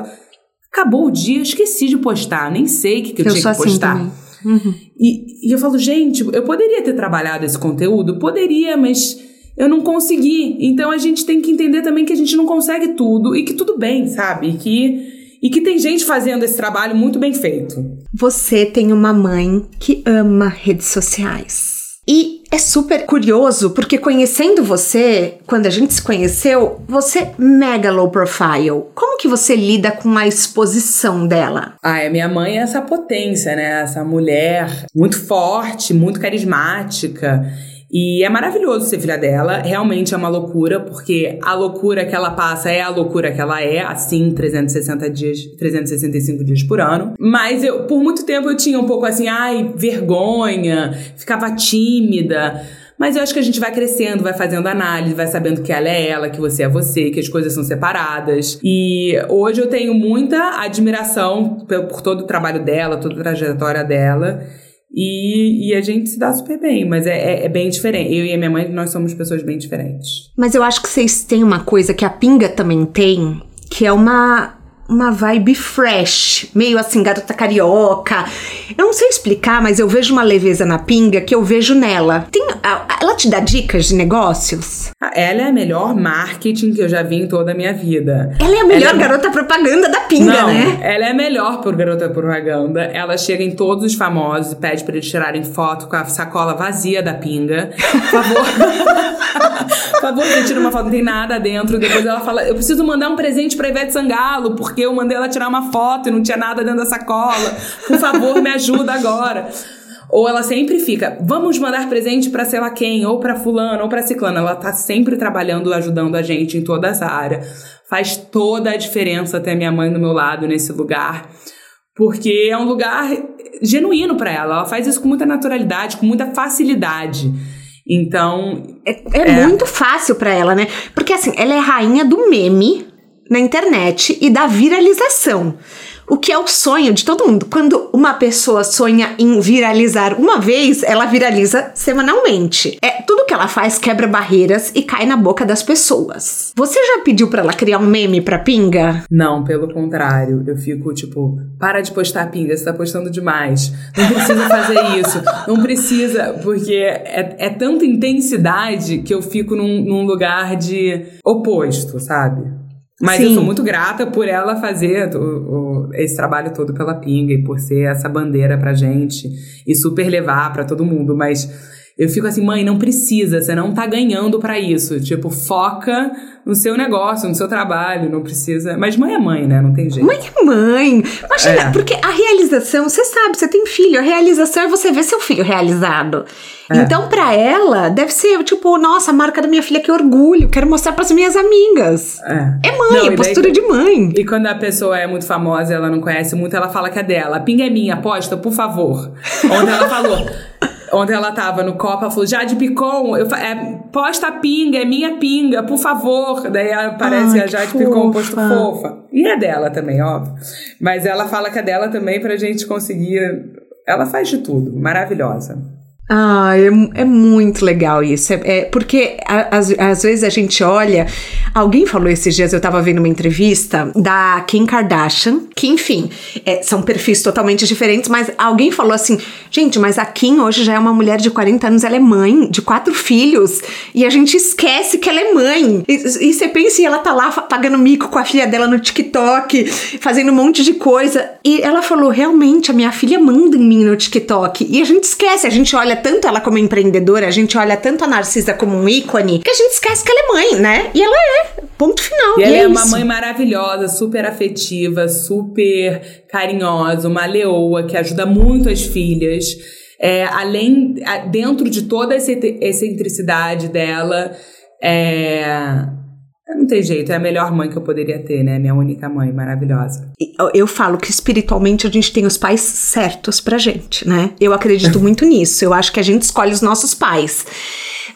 Acabou o dia, esqueci de postar, nem sei o que, que eu, eu tinha que assim postar. Assim uhum. e, e eu falo, gente, eu poderia ter trabalhado esse conteúdo? Poderia, mas eu não consegui. Então a gente tem que entender também que a gente não consegue tudo e que tudo bem, sabe? E que e que tem gente fazendo esse trabalho muito bem feito. Você tem uma mãe que ama redes sociais. E é super curioso, porque conhecendo você, quando a gente se conheceu, você mega low profile. Como que você lida com a exposição dela? Ah, é minha mãe é essa potência, né? Essa mulher muito forte, muito carismática. E é maravilhoso ser filha dela, realmente é uma loucura, porque a loucura que ela passa é a loucura que ela é, assim, 360 dias, 365 dias por ano. Mas eu, por muito tempo eu tinha um pouco assim, ai, vergonha, ficava tímida. Mas eu acho que a gente vai crescendo, vai fazendo análise, vai sabendo que ela é ela, que você é você, que as coisas são separadas. E hoje eu tenho muita admiração por todo o trabalho dela, toda a trajetória dela. E, e, a gente se dá super bem, mas é, é, é, bem diferente. Eu e a minha mãe, nós somos pessoas bem diferentes. Mas eu acho que vocês têm uma coisa que a Pinga também tem, que é uma uma vibe fresh, meio assim, garota carioca. Eu não sei explicar, mas eu vejo uma leveza na pinga que eu vejo nela. Tem, ela te dá dicas de negócios? Ela é a melhor marketing que eu já vi em toda a minha vida. Ela é a melhor é... garota propaganda da pinga, não, né? Ela é a melhor por garota propaganda. Ela chega em todos os famosos e pede para eles tirarem foto com a sacola vazia da pinga. Por favor. por favor, você tira uma foto, não tem nada dentro. Depois ela fala: Eu preciso mandar um presente pra Ivete Sangalo, porque porque eu mandei ela tirar uma foto e não tinha nada dentro da sacola. Por favor, me ajuda agora. Ou ela sempre fica, vamos mandar presente para sei lá quem, ou para fulano, ou para ciclano. Ela tá sempre trabalhando, ajudando a gente em toda essa área. Faz toda a diferença ter minha mãe do meu lado nesse lugar, porque é um lugar genuíno para ela. Ela faz isso com muita naturalidade, com muita facilidade. Então, é, é, é. muito fácil para ela, né? Porque assim, ela é rainha do meme na internet e da viralização. O que é o sonho de todo mundo. Quando uma pessoa sonha em viralizar uma vez, ela viraliza semanalmente. É tudo que ela faz quebra barreiras e cai na boca das pessoas. Você já pediu para ela criar um meme pra pinga? Não, pelo contrário. Eu fico tipo, para de postar pinga, você tá postando demais. Não precisa fazer isso. Não precisa, porque é, é tanta intensidade que eu fico num, num lugar de oposto, sabe? Mas Sim. eu sou muito grata por ela fazer o, o, esse trabalho todo pela Pinga e por ser essa bandeira pra gente e super levar pra todo mundo. Mas eu fico assim, mãe, não precisa, você não tá ganhando para isso. Tipo, foca no seu negócio, no seu trabalho, não precisa. Mas mãe é mãe, né? Não tem jeito. Mãe é mãe. Imagina, é. porque a realização, você sabe, você tem filho, a realização é você ver seu filho realizado. É. Então, para ela, deve ser tipo, nossa, a marca da minha filha, que orgulho, quero mostrar para as minhas amigas. É, é mãe, não, é postura daí, de mãe. E quando a pessoa é muito famosa, ela não conhece muito, ela fala que é dela. A pinga é minha, aposta, por favor. Ontem ela falou. Ontem ela tava no Copa, ela falou, Jade Picon, eu, é, posta a pinga, é minha pinga, por favor. Daí aparece Ai, a Jade Picon posto fofa. E é dela também, óbvio. Mas ela fala que é dela também pra gente conseguir. Ela faz de tudo, maravilhosa. Ah, é, é muito legal isso. É, é porque às, vezes a gente olha. Alguém falou esses dias, eu tava vendo uma entrevista da Kim Kardashian, que enfim, é, são perfis totalmente diferentes, mas alguém falou assim: gente, mas a Kim hoje já é uma mulher de 40 anos, ela é mãe de quatro filhos, e a gente esquece que ela é mãe. E, e você pensa, e ela tá lá pagando mico com a filha dela no TikTok, fazendo um monte de coisa. E ela falou: realmente, a minha filha manda em mim no TikTok. E a gente esquece, a gente olha tanto ela como empreendedora, a gente olha tanto a Narcisa como um ícone, que a gente esquece que ela é mãe, né? E ela é. Ponto final. E, e ela é, é uma mãe maravilhosa, super afetiva, super carinhosa, uma leoa que ajuda muito as filhas. É, além, dentro de toda essa excentricidade dela, é, não tem jeito, é a melhor mãe que eu poderia ter, né? Minha única mãe, maravilhosa. Eu, eu falo que espiritualmente a gente tem os pais certos pra gente, né? Eu acredito muito nisso. Eu acho que a gente escolhe os nossos pais.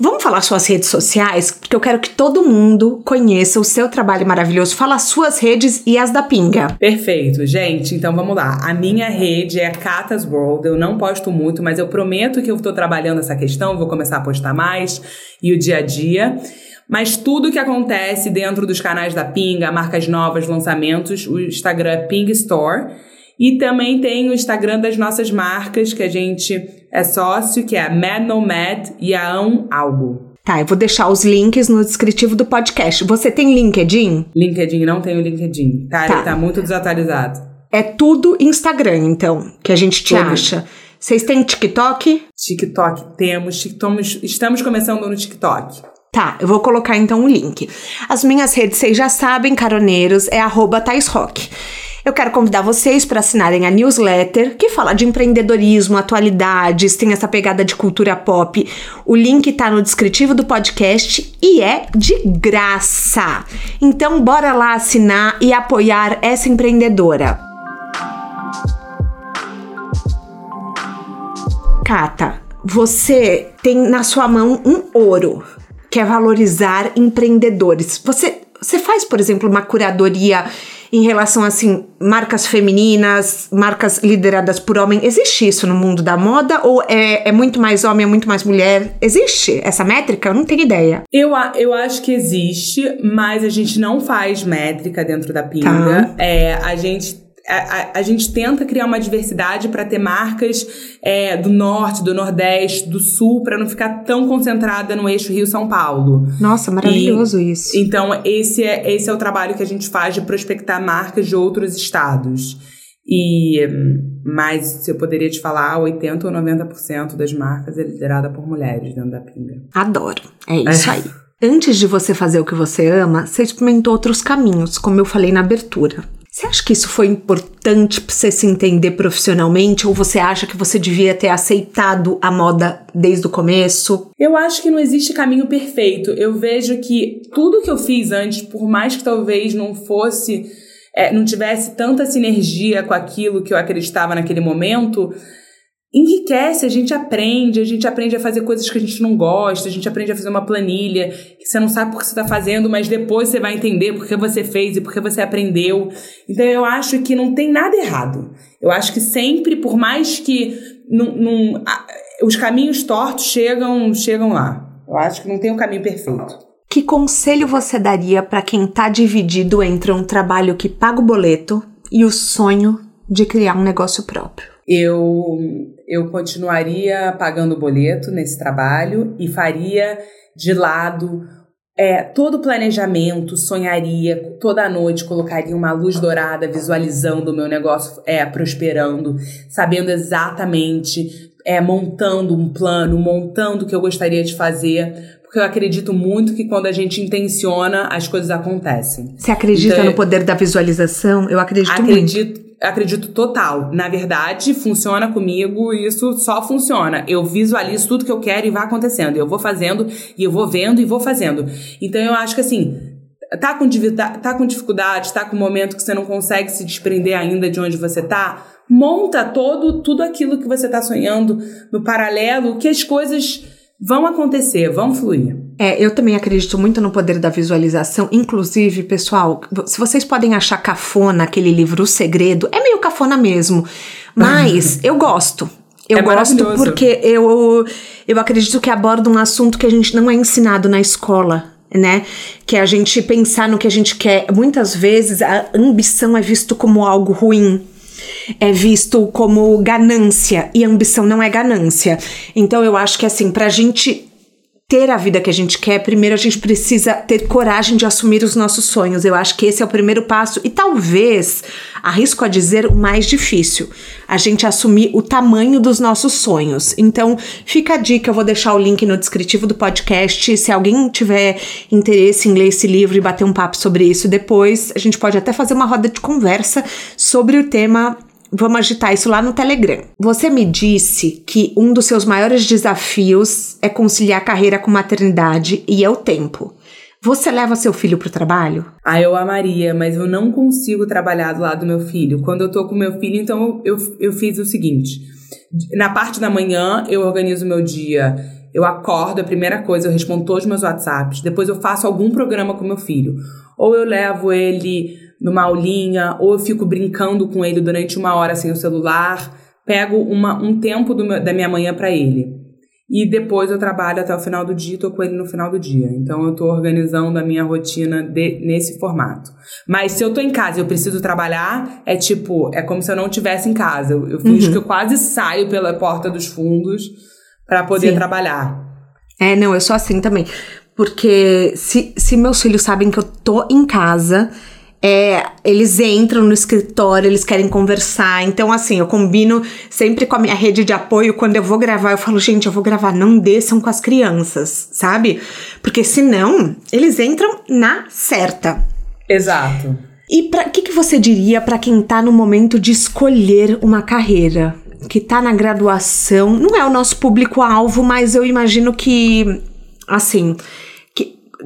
Vamos falar suas redes sociais, porque eu quero que todo mundo conheça o seu trabalho maravilhoso. Fala as suas redes e as da Pinga. Perfeito, gente. Então vamos lá. A minha rede é Catas World. Eu não posto muito, mas eu prometo que eu estou trabalhando essa questão, vou começar a postar mais e o dia a dia. Mas tudo que acontece dentro dos canais da Pinga, marcas novas, lançamentos, o Instagram é Ping Store. E também tem o Instagram das nossas marcas, que a gente é sócio, que é a Mad Nomad e a Um Algo. Tá, eu vou deixar os links no descritivo do podcast. Você tem LinkedIn? LinkedIn, não tenho LinkedIn. Tá, tá. ele tá muito desatualizado. É tudo Instagram, então, que a gente te tudo. acha. Vocês têm TikTok? TikTok temos, estamos, estamos começando no TikTok. Tá, eu vou colocar então o link. As minhas redes, vocês já sabem, caroneiros, é arroba Rock. Eu quero convidar vocês para assinarem a newsletter, que fala de empreendedorismo, atualidades, tem essa pegada de cultura pop. O link está no descritivo do podcast e é de graça. Então, bora lá assinar e apoiar essa empreendedora. Cata, você tem na sua mão um ouro, que é valorizar empreendedores. Você, você faz, por exemplo, uma curadoria em relação assim, marcas femininas, marcas lideradas por homem. Existe isso no mundo da moda ou é, é muito mais homem, é muito mais mulher? Existe essa métrica? Eu não tenho ideia. Eu, eu acho que existe, mas a gente não faz métrica dentro da pinga. Tá. É, a gente a, a, gente tenta criar uma diversidade para ter marcas é, do norte, do nordeste, do sul, para não ficar tão concentrada no eixo Rio-São Paulo. Nossa, maravilhoso e, isso. Então, esse é, esse é o trabalho que a gente faz de prospectar marcas de outros estados. E mas eu poderia te falar, 80 ou 90% das marcas é liderada por mulheres dentro da Pinga. Adoro. É isso aí. Antes de você fazer o que você ama, você experimentou outros caminhos, como eu falei na abertura. Você acha que isso foi importante para você se entender profissionalmente ou você acha que você devia ter aceitado a moda desde o começo? Eu acho que não existe caminho perfeito. Eu vejo que tudo que eu fiz antes, por mais que talvez não fosse, é, não tivesse tanta sinergia com aquilo que eu acreditava naquele momento, enriquece, a gente aprende, a gente aprende a fazer coisas que a gente não gosta, a gente aprende a fazer uma planilha que você não sabe por que você está fazendo, mas depois você vai entender por que você fez e por que você aprendeu. Então eu acho que não tem nada errado. Eu acho que sempre, por mais que não, não, os caminhos tortos chegam, chegam lá. Eu acho que não tem um caminho perfeito. Que conselho você daria para quem está dividido entre um trabalho que paga o boleto e o sonho de criar um negócio próprio? Eu eu continuaria pagando o boleto nesse trabalho e faria de lado é, todo o planejamento, sonharia toda noite, colocaria uma luz dourada visualizando o meu negócio é, prosperando, sabendo exatamente, é, montando um plano, montando o que eu gostaria de fazer, porque eu acredito muito que quando a gente intenciona, as coisas acontecem. Você acredita então, no poder da visualização? Eu acredito, acredito muito acredito total. Na verdade, funciona comigo, isso só funciona. Eu visualizo tudo que eu quero e vai acontecendo. Eu vou fazendo e eu vou vendo e vou fazendo. Então eu acho que assim, tá com, tá com dificuldade, tá com um momento que você não consegue se desprender ainda de onde você tá, monta todo tudo aquilo que você tá sonhando no paralelo, que as coisas vão acontecer, vão fluir. É, eu também acredito muito no poder da visualização. Inclusive, pessoal, se vocês podem achar cafona aquele livro O Segredo, é meio cafona mesmo. Mas eu gosto. Eu é gosto porque eu, eu acredito que aborda um assunto que a gente não é ensinado na escola, né? Que é a gente pensar no que a gente quer. Muitas vezes a ambição é visto como algo ruim. É visto como ganância e ambição não é ganância. Então eu acho que assim, pra gente ter a vida que a gente quer, primeiro a gente precisa ter coragem de assumir os nossos sonhos. Eu acho que esse é o primeiro passo e talvez, arrisco a dizer, o mais difícil, a gente assumir o tamanho dos nossos sonhos. Então, fica a dica, eu vou deixar o link no descritivo do podcast. Se alguém tiver interesse em ler esse livro e bater um papo sobre isso depois, a gente pode até fazer uma roda de conversa sobre o tema Vamos agitar isso lá no Telegram. Você me disse que um dos seus maiores desafios é conciliar carreira com maternidade e é o tempo. Você leva seu filho pro trabalho? Ah, eu amaria, mas eu não consigo trabalhar do lado do meu filho. Quando eu tô com meu filho, então eu, eu fiz o seguinte: na parte da manhã, eu organizo meu dia. Eu acordo, a primeira coisa, eu respondo todos os meus WhatsApps. Depois eu faço algum programa com meu filho. Ou eu levo ele numa aulinha, ou eu fico brincando com ele durante uma hora sem o celular, pego uma, um tempo meu, da minha manhã para ele. E depois eu trabalho até o final do dia, tô com ele no final do dia. Então eu tô organizando a minha rotina de, nesse formato. Mas se eu tô em casa e eu preciso trabalhar, é tipo, é como se eu não estivesse em casa. Eu, eu finjo uhum. que eu quase saio pela porta dos fundos para poder Sim. trabalhar. É, não, eu sou assim também. Porque se, se meus filhos sabem que eu tô em casa, é, eles entram no escritório, eles querem conversar. Então, assim, eu combino sempre com a minha rede de apoio. Quando eu vou gravar, eu falo, gente, eu vou gravar, não desçam com as crianças, sabe? Porque senão, eles entram na certa. Exato. E o que, que você diria para quem tá no momento de escolher uma carreira? Que tá na graduação, não é o nosso público-alvo, mas eu imagino que, assim,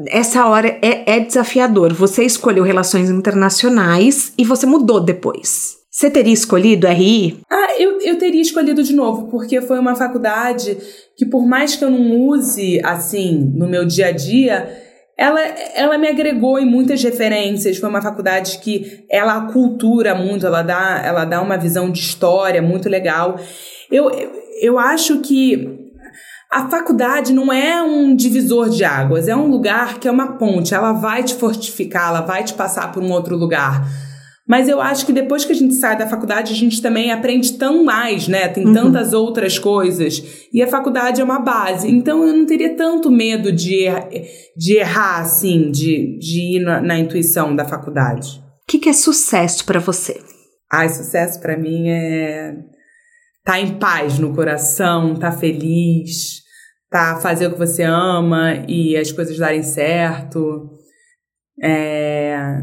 essa hora é, é desafiador. Você escolheu relações internacionais e você mudou depois. Você teria escolhido RI? Ah, eu, eu teria escolhido de novo, porque foi uma faculdade que, por mais que eu não use assim no meu dia a dia, ela, ela me agregou em muitas referências. Foi uma faculdade que ela cultura muito, ela dá, ela dá uma visão de história muito legal. Eu, eu acho que a faculdade não é um divisor de águas, é um lugar que é uma ponte, ela vai te fortificar, ela vai te passar por um outro lugar. Mas eu acho que depois que a gente sai da faculdade, a gente também aprende tão mais, né? Tem uhum. tantas outras coisas. E a faculdade é uma base. Então eu não teria tanto medo de, er de errar, assim, de, de ir na, na intuição da faculdade. O que, que é sucesso para você? Ai, sucesso para mim é tá em paz no coração, tá feliz, fazer o que você ama e as coisas darem certo. É,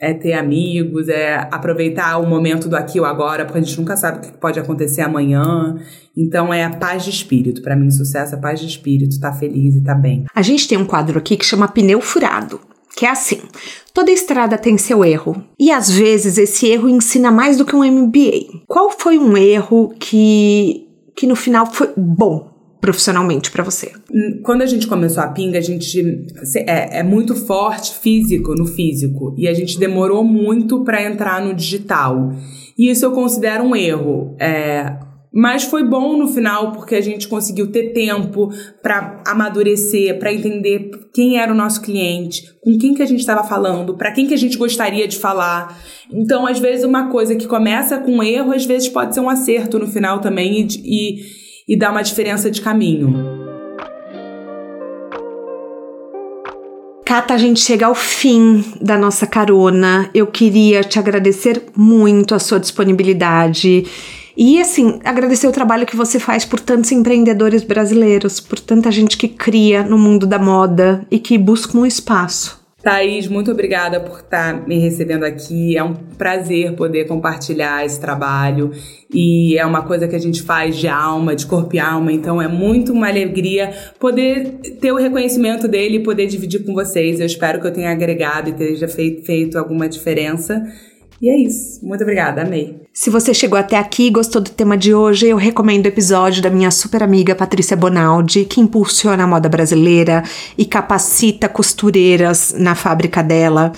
é ter amigos, é aproveitar o momento do aqui ou agora, porque a gente nunca sabe o que pode acontecer amanhã. Então é a paz de espírito. Para mim, sucesso é paz de espírito, tá feliz e tá bem. A gente tem um quadro aqui que chama Pneu Furado que é assim: toda estrada tem seu erro, e às vezes esse erro ensina mais do que um MBA. Qual foi um erro que, que no final foi bom profissionalmente para você? Quando a gente começou a pinga, a gente é, é muito forte físico no físico e a gente demorou muito para entrar no digital. E isso eu considero um erro. É, mas foi bom no final porque a gente conseguiu ter tempo para amadurecer, para entender quem era o nosso cliente, com quem que a gente estava falando, para quem que a gente gostaria de falar. Então, às vezes uma coisa que começa com erro, às vezes pode ser um acerto no final também e, e, e dar uma diferença de caminho. Cata, a gente chega ao fim da nossa carona. Eu queria te agradecer muito a sua disponibilidade e assim, agradecer o trabalho que você faz por tantos empreendedores brasileiros, por tanta gente que cria no mundo da moda e que busca um espaço. Thaís, muito obrigada por estar me recebendo aqui. É um prazer poder compartilhar esse trabalho e é uma coisa que a gente faz de alma, de corpo e alma, então é muito uma alegria poder ter o reconhecimento dele e poder dividir com vocês. Eu espero que eu tenha agregado e tenha feito, feito alguma diferença. E é isso. Muito obrigada, amei. Se você chegou até aqui e gostou do tema de hoje, eu recomendo o episódio da minha super amiga Patrícia Bonaldi, que impulsiona a moda brasileira e capacita costureiras na fábrica dela,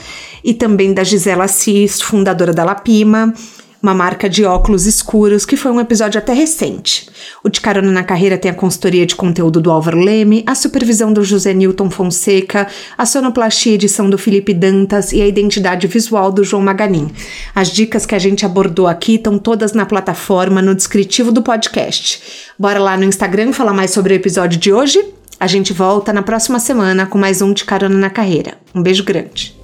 e também da Gisela Assis, fundadora da Lapima, uma marca de óculos escuros, que foi um episódio até recente. O De Carona na Carreira tem a consultoria de conteúdo do Álvaro Leme, a supervisão do José Newton Fonseca, a sonoplastia edição do Felipe Dantas e a identidade visual do João Maganin. As dicas que a gente abordou aqui estão todas na plataforma, no descritivo do podcast. Bora lá no Instagram falar mais sobre o episódio de hoje? A gente volta na próxima semana com mais um De Carona na Carreira. Um beijo grande.